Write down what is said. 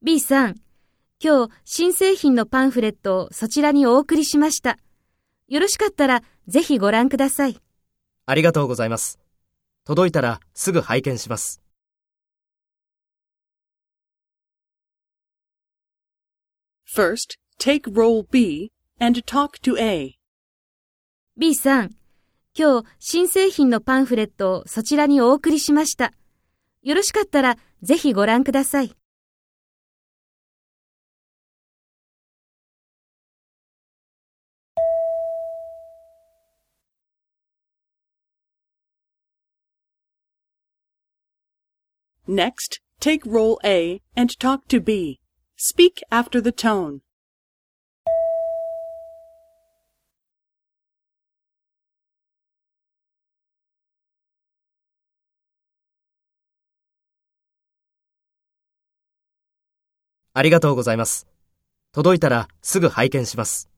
B さん、今日新製品のパンフレットをそちらにお送りしました。よろしかったらぜひご覧ください。ありがとうございます。届いたらすぐ拝見します。First, take role B and talk to A. B さん、今日新製品のパンフレットをそちらにお送りしました。よろしかったらぜひご覧ください。Next, take role A and talk to B. Speak after the tone. ありがとうございます。届いたらすぐ拝見します。